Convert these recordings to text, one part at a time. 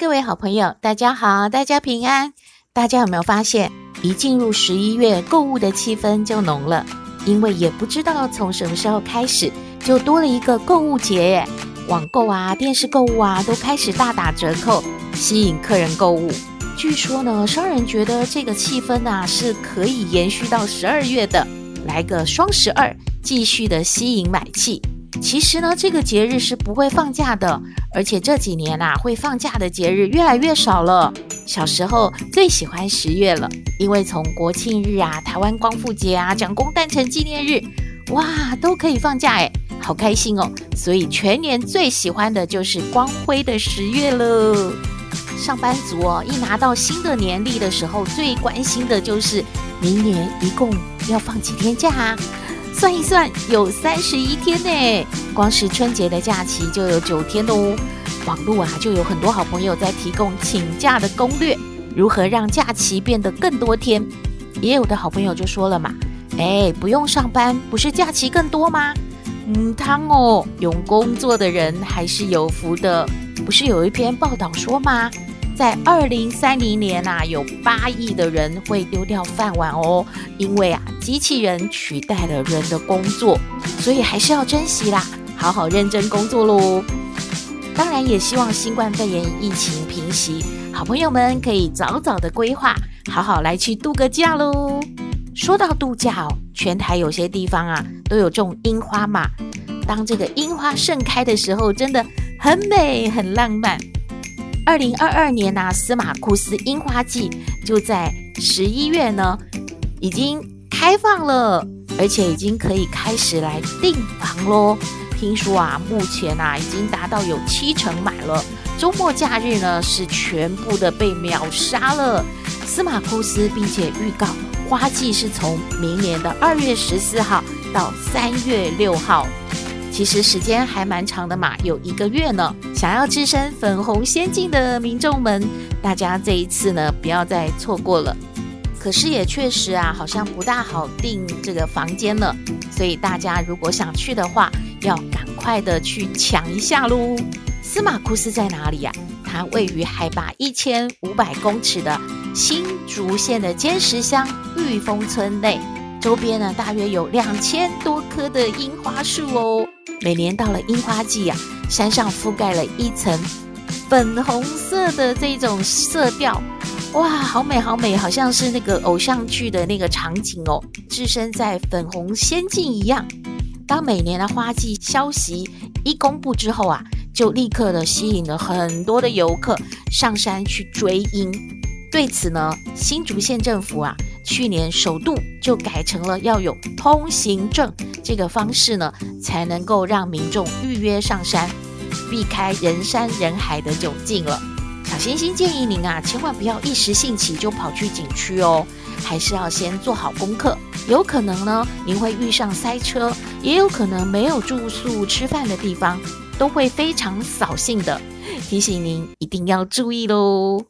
各位好朋友，大家好，大家平安。大家有没有发现，一进入十一月，购物的气氛就浓了？因为也不知道从什么时候开始，就多了一个购物节。网购啊，电视购物啊，都开始大打折扣，吸引客人购物。据说呢，商人觉得这个气氛啊，是可以延续到十二月的，来个双十二，继续的吸引买气。其实呢，这个节日是不会放假的。而且这几年啊，会放假的节日越来越少了。小时候最喜欢十月了，因为从国庆日啊、台湾光复节啊、蒋公诞辰纪念日，哇，都可以放假诶，好开心哦！所以全年最喜欢的就是光辉的十月了。上班族哦，一拿到新的年历的时候，最关心的就是明年一共要放几天假啊？算一算，有三十一天呢。光是春节的假期就有九天哦。网络啊，就有很多好朋友在提供请假的攻略，如何让假期变得更多天。也有的好朋友就说了嘛，哎，不用上班，不是假期更多吗？嗯，汤哦，有工作的人还是有福的。不是有一篇报道说吗？在二零三零年啊，有八亿的人会丢掉饭碗哦，因为啊，机器人取代了人的工作，所以还是要珍惜啦，好好认真工作喽。当然，也希望新冠肺炎疫情平息，好朋友们可以早早的规划，好好来去度个假喽。说到度假哦，全台有些地方啊都有种樱花嘛，当这个樱花盛开的时候，真的很美，很浪漫。二零二二年呢、司马库斯樱花季就在十一月呢，已经开放了，而且已经可以开始来订房喽。听说啊，目前啊已经达到有七成满了，周末假日呢是全部的被秒杀了。司马库斯并且预告，花季是从明年的二月十四号到三月六号。其实时间还蛮长的嘛，有一个月呢。想要置身粉红仙境的民众们，大家这一次呢不要再错过了。可是也确实啊，好像不大好订这个房间了。所以大家如果想去的话，要赶快的去抢一下喽。司马库斯在哪里呀？它位于海拔一千五百公尺的新竹县的尖石乡玉峰村内，周边呢大约有两千多棵的樱花树哦。每年到了樱花季啊，山上覆盖了一层粉红色的这种色调，哇，好美好美，好像是那个偶像剧的那个场景哦，置身在粉红仙境一样。当每年的花季消息一公布之后啊，就立刻的吸引了很多的游客上山去追樱。对此呢，新竹县政府啊，去年首度就改成了要有通行证这个方式呢，才能够让民众预约上山，避开人山人海的窘境了。小星星建议您啊，千万不要一时兴起就跑去景区哦，还是要先做好功课。有可能呢，您会遇上塞车，也有可能没有住宿吃饭的地方，都会非常扫兴的。提醒您一定要注意喽。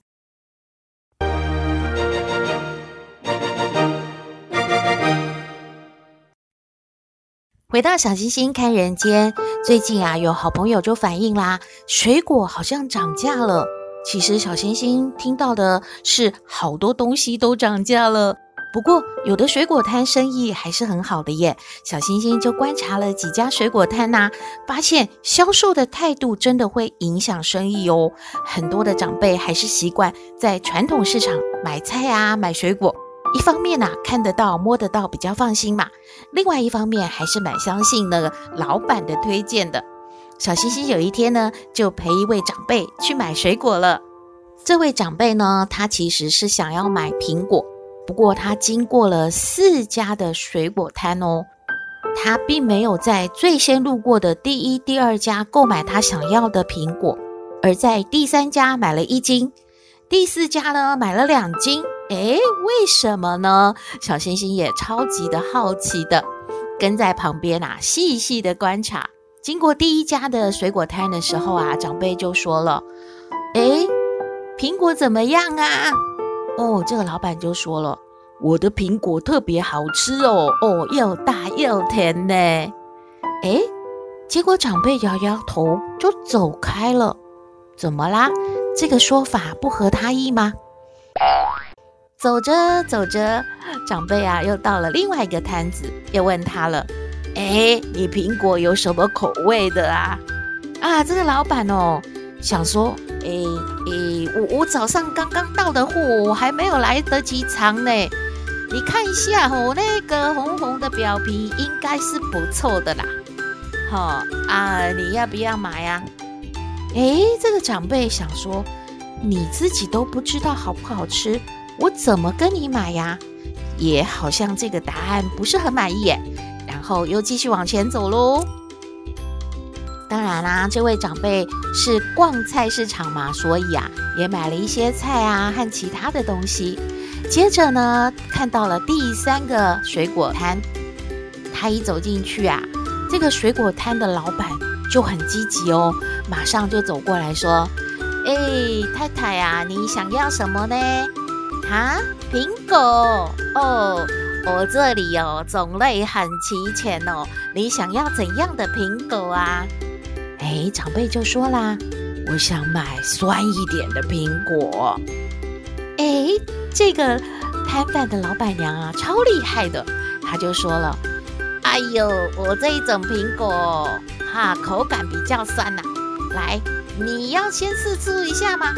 回到小星星看人间，最近啊，有好朋友就反映啦，水果好像涨价了。其实小星星听到的是好多东西都涨价了，不过有的水果摊生意还是很好的耶。小星星就观察了几家水果摊呐，发现销售的态度真的会影响生意哦。很多的长辈还是习惯在传统市场买菜啊，买水果。一方面呐、啊，看得到、摸得到，比较放心嘛。另外一方面，还是蛮相信那个老板的推荐的。小星星有一天呢，就陪一位长辈去买水果了。这位长辈呢，他其实是想要买苹果，不过他经过了四家的水果摊哦，他并没有在最先路过的第一、第二家购买他想要的苹果，而在第三家买了一斤。第四家呢买了两斤，诶，为什么呢？小星星也超级的好奇的，跟在旁边啊，细细的观察。经过第一家的水果摊的时候啊，长辈就说了：“诶，苹果怎么样啊？”哦，这个老板就说了：“我的苹果特别好吃哦，哦，又大又甜呢。”诶，结果长辈摇摇头就走开了。怎么啦？这个说法不合他意吗？走着走着，长辈啊又到了另外一个摊子，又问他了。哎，你苹果有什么口味的啊？啊，这个老板哦，想说，哎哎，我我早上刚刚到的货，我还没有来得及尝呢。你看一下哦，那个红红的表皮应该是不错的啦。好啊，你要不要买呀？哎，这个长辈想说，你自己都不知道好不好吃，我怎么跟你买呀？也好像这个答案不是很满意耶。然后又继续往前走喽。当然啦，这位长辈是逛菜市场嘛，所以啊，也买了一些菜啊和其他的东西。接着呢，看到了第三个水果摊，他一走进去啊，这个水果摊的老板就很积极哦，马上就走过来说：“哎，太太啊，你想要什么呢？啊，苹果哦。”我这里哦，种类很齐全哦。你想要怎样的苹果啊？哎，长辈就说啦：“我想买酸一点的苹果。”哎，这个摊贩的老板娘啊，超厉害的，她就说了：“哎呦，我这一种苹果哈，口感比较酸呐。来，你要先试吃一下吗？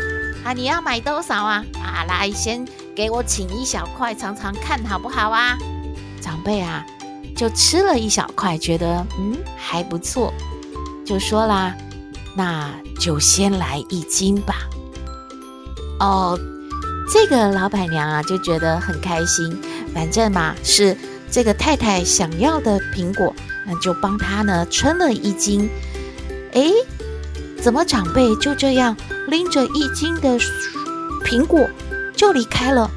啊，你要买多少啊？啊，来先。”给我请一小块尝尝看好不好啊？长辈啊，就吃了一小块，觉得嗯还不错，就说啦，那就先来一斤吧。哦，这个老板娘啊就觉得很开心，反正嘛是这个太太想要的苹果，那就帮她呢称了一斤。诶，怎么长辈就这样拎着一斤的苹果？就离开了，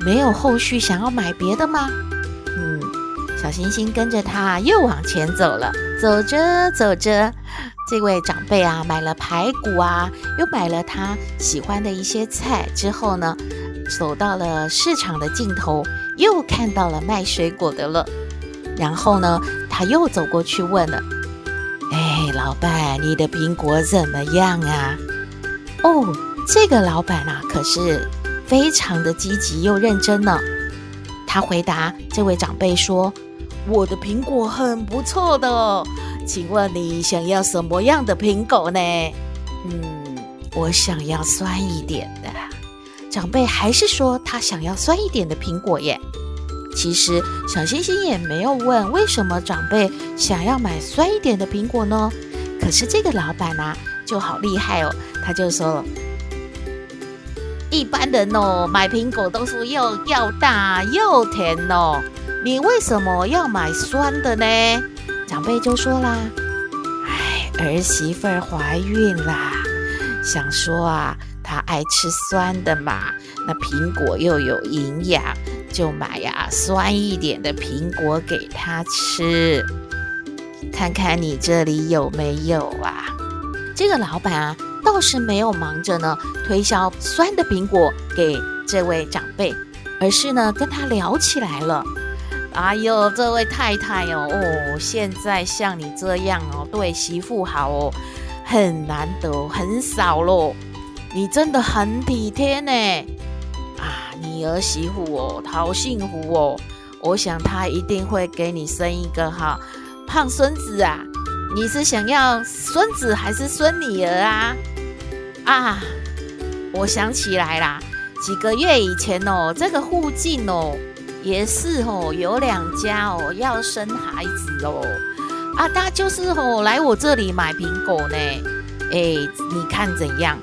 没有后续想要买别的吗？嗯，小星星跟着他又往前走了。走着走着，这位长辈啊买了排骨啊，又买了他喜欢的一些菜。之后呢，走到了市场的尽头，又看到了卖水果的了。然后呢，他又走过去问了：“哎，老板，你的苹果怎么样啊？”哦，这个老板啊，可是。非常的积极又认真呢。他回答这位长辈说：“我的苹果很不错的，请问你想要什么样的苹果呢？”嗯，我想要酸一点的。长辈还是说他想要酸一点的苹果耶。其实小星星也没有问为什么长辈想要买酸一点的苹果呢？可是这个老板啊就好厉害哦，他就说。一般人哦，买苹果都是又要大又甜哦。你为什么要买酸的呢？长辈就说啦：“哎，儿媳妇怀孕啦，想说啊，她爱吃酸的嘛。那苹果又有营养，就买呀酸一点的苹果给她吃。看看你这里有没有啊？这个老板啊。”倒是没有忙着呢推销酸的苹果给这位长辈，而是呢跟他聊起来了。哎呦，这位太太哦，哦，现在像你这样哦，对媳妇好哦，很难得，很少喽。你真的很体贴呢。啊，你儿媳妇哦，好幸福哦。我想她一定会给你生一个哈胖孙子啊。你是想要孙子还是孙女儿啊？啊，我想起来啦，几个月以前哦，这个附近哦，也是哦，有两家哦要生孩子哦，啊，他就是哦来我这里买苹果呢，哎，你看怎样？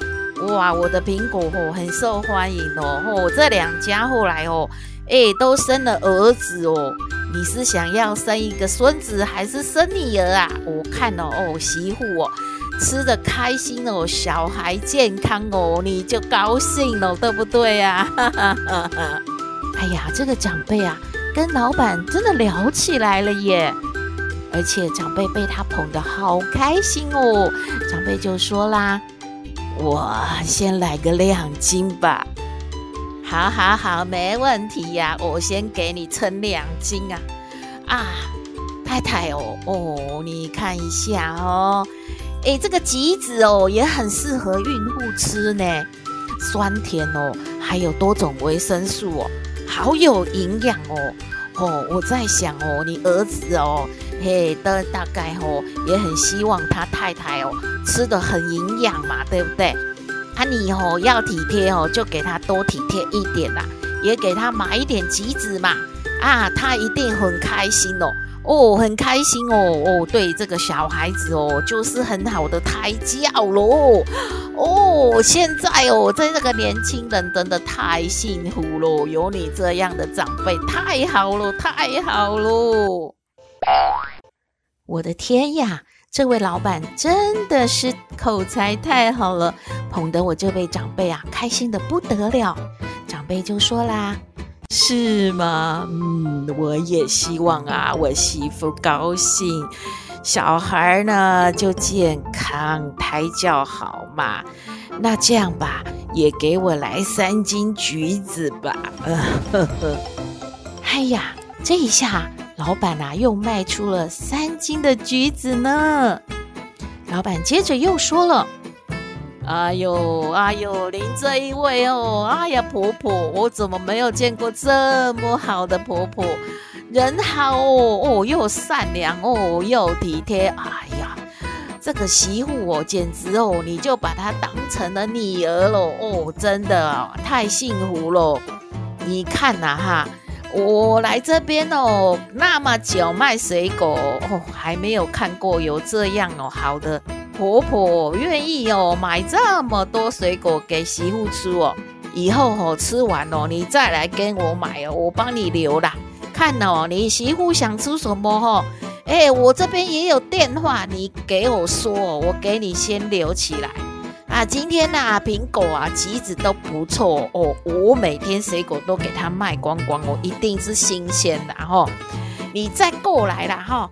哇，我的苹果哦很受欢迎哦，哦，这两家后来哦，哎，都生了儿子哦，你是想要生一个孙子还是生女儿啊？我看哦，哦，媳妇哦。吃的开心哦，小孩健康哦，你就高兴了，对不对呀？哎呀，这个长辈啊，跟老板真的聊起来了耶，而且长辈被他捧得好开心哦。长辈就说啦：“我先来个两斤吧。”“好好好，没问题呀，我先给你称两斤啊。”啊，太太哦哦，你看一下哦，诶，这个橘子哦也很适合孕妇吃呢，酸甜哦，还有多种维生素哦，好有营养哦。哦，我在想哦，你儿子哦，嘿的大概哦也很希望他太太哦吃得很营养嘛，对不对？啊，你哦要体贴哦，就给他多体贴一点啦，也给他买一点橘子嘛。啊，他一定很开心哦，哦，很开心哦，哦，对这个小孩子哦，就是很好的胎教喽，哦，现在哦，在这个年轻人真的太幸福了，有你这样的长辈，太好了，太好了，我的天呀，这位老板真的是口才太好了，捧得我这位长辈啊，开心得不得了，长辈就说啦。是吗？嗯，我也希望啊，我媳妇高兴，小孩呢就健康，胎教好嘛。那这样吧，也给我来三斤橘子吧。呃呵呵。哎呀，这一下老板啊又卖出了三斤的橘子呢。老板接着又说了。哎呦，哎呦，您这一位哦，哎呀，婆婆，我怎么没有见过这么好的婆婆？人好哦，哦，又善良哦，又体贴。哎呀，这个媳妇哦，简直哦，你就把她当成了女儿了哦，真的太幸福了。你看呐哈，我来这边哦，那么久卖水果哦，还没有看过有这样哦好的。婆婆愿意哦，买这么多水果给媳妇吃哦，以后哦吃完哦，你再来跟我买哦，我帮你留啦。看哦，你媳妇想吃什么哈？哎，我这边也有电话，你给我说，我给你先留起来啊。今天呐，苹果啊、橘子都不错哦，我每天水果都给他卖光光哦，一定是新鲜的哈。你再过来啦哈，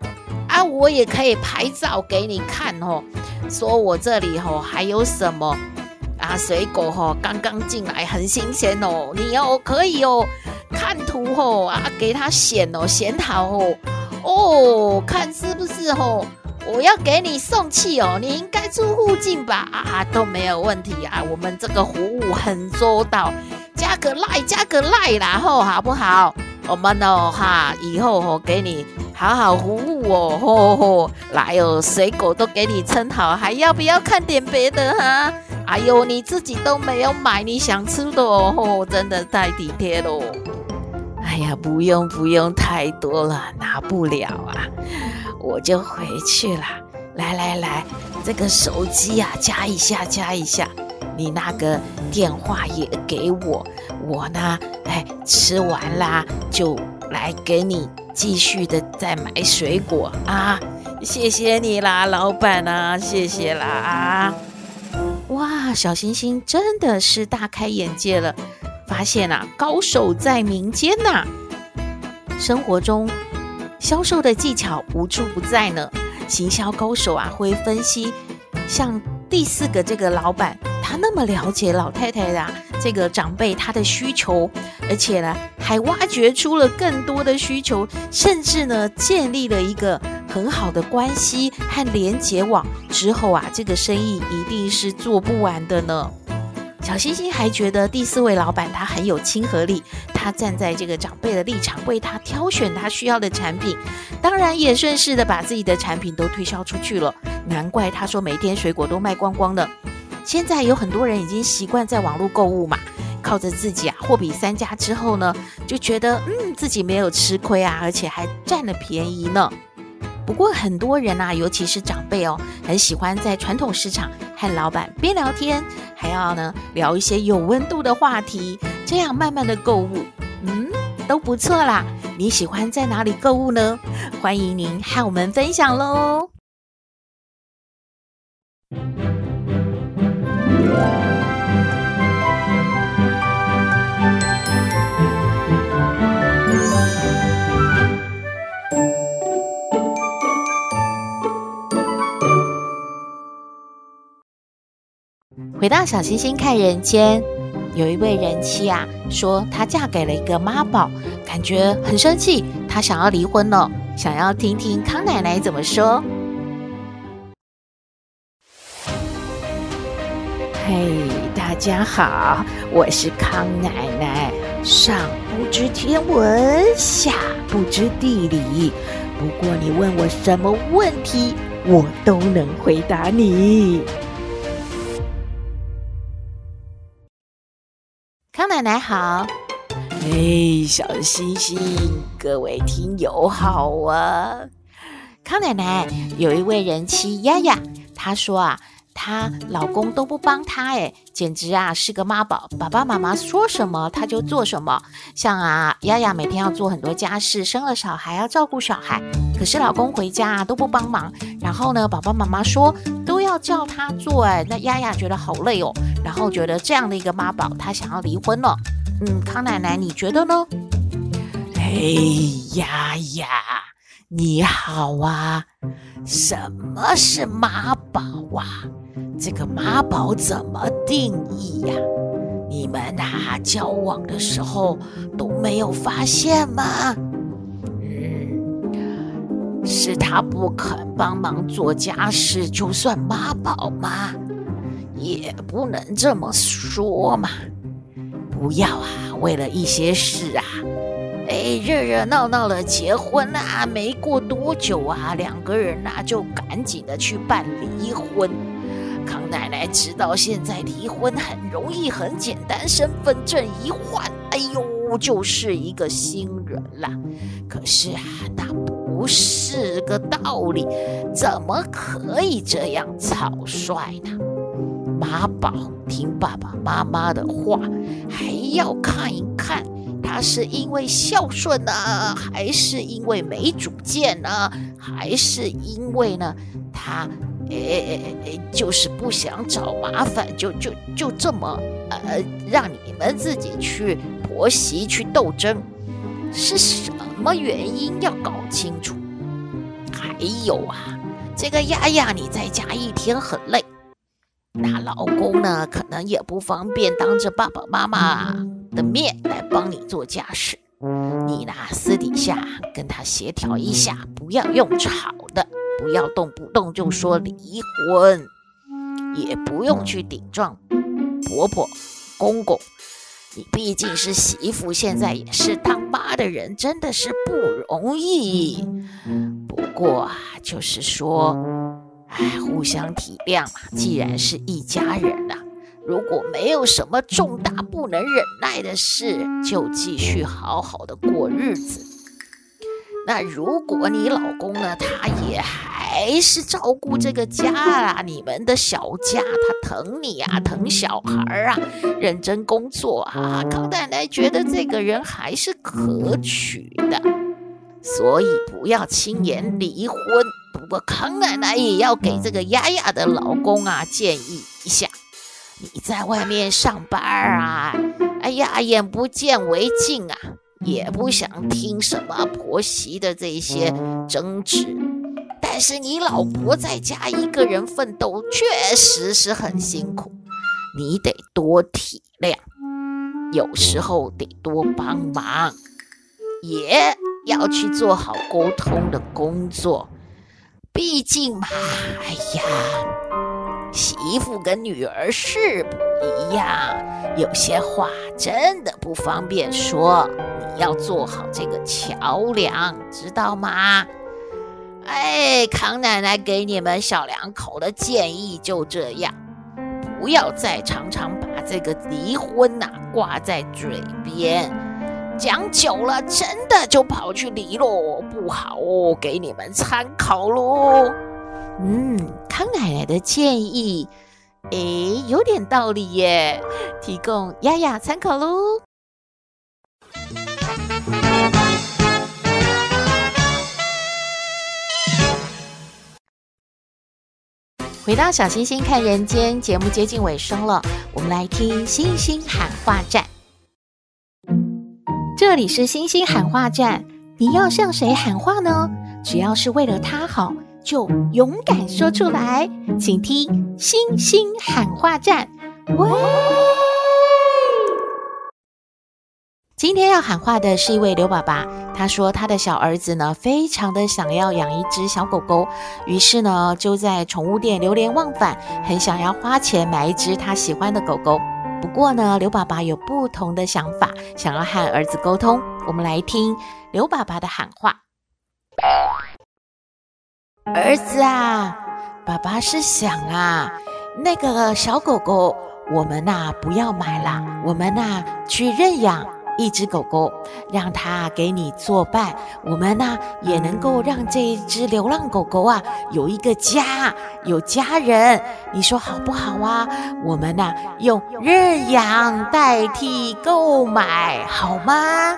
啊，我也可以拍照给你看哦。说我这里吼还有什么啊？水果吼刚刚进来，很新鲜哦。你哦可以哦看图吼啊，给他选哦，选好哦哦，看是不是吼？我要给你送去哦，你应该住附近吧？啊都没有问题啊，我们这个服务很周到，加个赖加个赖啦吼，好不好？我们哦哈，以后哦给你好好服务哦，吼吼，来哦，水果都给你称好，还要不要看点别的哈？哎呦，你自己都没有买你想吃的哦，吼，真的太体贴喽。哎呀，不用不用，太多了拿不了啊，我就回去了。来来来，这个手机呀，加一下加一下。你那个电话也给我，我呢，哎，吃完啦就来给你继续的再买水果啊！谢谢你啦，老板啊，谢谢啦啊！哇，小星星真的是大开眼界了，发现啊，高手在民间呐、生活中销售的技巧无处不在呢，行销高手啊会分析，像第四个这个老板。他那么了解老太太的、啊、这个长辈他的需求，而且呢还挖掘出了更多的需求，甚至呢建立了一个很好的关系和连结网之后啊，这个生意一定是做不完的呢。小星星还觉得第四位老板他很有亲和力，他站在这个长辈的立场为他挑选他需要的产品，当然也顺势的把自己的产品都推销出去了。难怪他说每天水果都卖光光的。现在有很多人已经习惯在网络购物嘛，靠着自己啊货比三家之后呢，就觉得嗯自己没有吃亏啊，而且还占了便宜呢。不过很多人啊，尤其是长辈哦，很喜欢在传统市场和老板边聊天，还要呢聊一些有温度的话题，这样慢慢的购物，嗯，都不错啦。你喜欢在哪里购物呢？欢迎您和我们分享喽。回到小星星看人间，有一位人妻啊，说她嫁给了一个妈宝，感觉很生气，她想要离婚了。想要听听康奶奶怎么说？嘿，大家好，我是康奶奶。上不知天文，下不知地理，不过你问我什么问题，我都能回答你。奶奶好，哎，小星星，各位听友好啊！康奶奶有一位人妻丫丫，她说啊，她老公都不帮她，哎，简直啊是个妈宝，爸爸妈妈说什么她就做什么。像啊，丫丫每天要做很多家事，生了小孩要照顾小孩，可是老公回家啊都不帮忙，然后呢，爸爸妈妈说都要叫她做，哎，那丫丫觉得好累哦。然后觉得这样的一个妈宝，她想要离婚了。嗯，康奶奶，你觉得呢？哎呀呀，你好啊！什么是妈宝啊？这个妈宝怎么定义呀？你们呐，交往的时候都没有发现吗？嗯，是他不肯帮忙做家事，就算妈宝吗？也不能这么说嘛！不要啊，为了一些事啊，哎，热热闹闹的结婚啊，没过多久啊，两个人啊就赶紧的去办离婚。康奶奶知道现在离婚很容易，很简单，身份证一换，哎呦，就是一个新人啦。可是啊，那不是个道理，怎么可以这样草率呢？妈宝听爸爸妈妈的话，还要看一看他是因为孝顺呢，还是因为没主见呢，还是因为呢他诶诶就是不想找麻烦，就就就这么呃让你们自己去婆媳去斗争，是什么原因要搞清楚？还有啊，这个丫丫你在家一天很累。那老公呢，可能也不方便当着爸爸妈妈的面来帮你做家事。你呢，私底下跟他协调一下，不要用吵的，不要动不动就说离婚，也不用去顶撞婆婆、公公。你毕竟是媳妇，现在也是当妈的人，真的是不容易。不过啊，就是说。哎，互相体谅嘛，既然是一家人呐，如果没有什么重大不能忍耐的事，就继续好好的过日子。那如果你老公呢，他也还是照顾这个家啊，你们的小家，他疼你啊，疼小孩啊，认真工作啊，康奶奶觉得这个人还是可取的，所以不要轻言离婚。不过康奶奶也要给这个丫丫的老公啊建议一下，你在外面上班啊，哎呀，眼不见为净啊，也不想听什么婆媳的这些争执。但是你老婆在家一个人奋斗，确实是很辛苦，你得多体谅，有时候得多帮忙，也要去做好沟通的工作。毕竟嘛，哎呀，媳妇跟女儿是不一样，有些话真的不方便说，你要做好这个桥梁，知道吗？哎，康奶奶给你们小两口的建议就这样，不要再常常把这个离婚呐挂在嘴边。讲久了，真的就跑去离喽，不好哦，给你们参考喽。嗯，康奶奶的建议，诶，有点道理耶，提供丫丫参考喽。回到小星星看人间节目接近尾声了，我们来听星星喊话站。这里是星星喊话站，你要向谁喊话呢？只要是为了他好，就勇敢说出来。请听星星喊话站。喂，今天要喊话的是一位刘爸爸。他说他的小儿子呢，非常的想要养一只小狗狗，于是呢就在宠物店流连忘返，很想要花钱买一只他喜欢的狗狗。不过呢，刘爸爸有不同的想法，想要和儿子沟通。我们来听刘爸爸的喊话：儿子啊，爸爸是想啊，那个小狗狗，我们呐不要买了，我们呐去认养。一只狗狗，让它给你作伴，我们呢也能够让这一只流浪狗狗啊有一个家，有家人，你说好不好啊？我们呢用认养代替购买，好吗？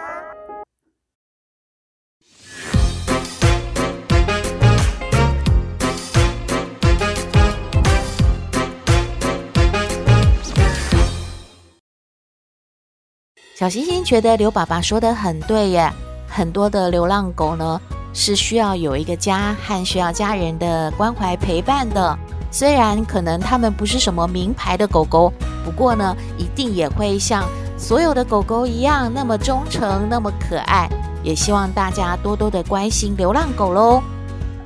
小星星觉得刘爸爸说的很对耶，很多的流浪狗呢是需要有一个家和需要家人的关怀陪伴的。虽然可能它们不是什么名牌的狗狗，不过呢，一定也会像所有的狗狗一样那么忠诚、那么可爱。也希望大家多多的关心流浪狗喽。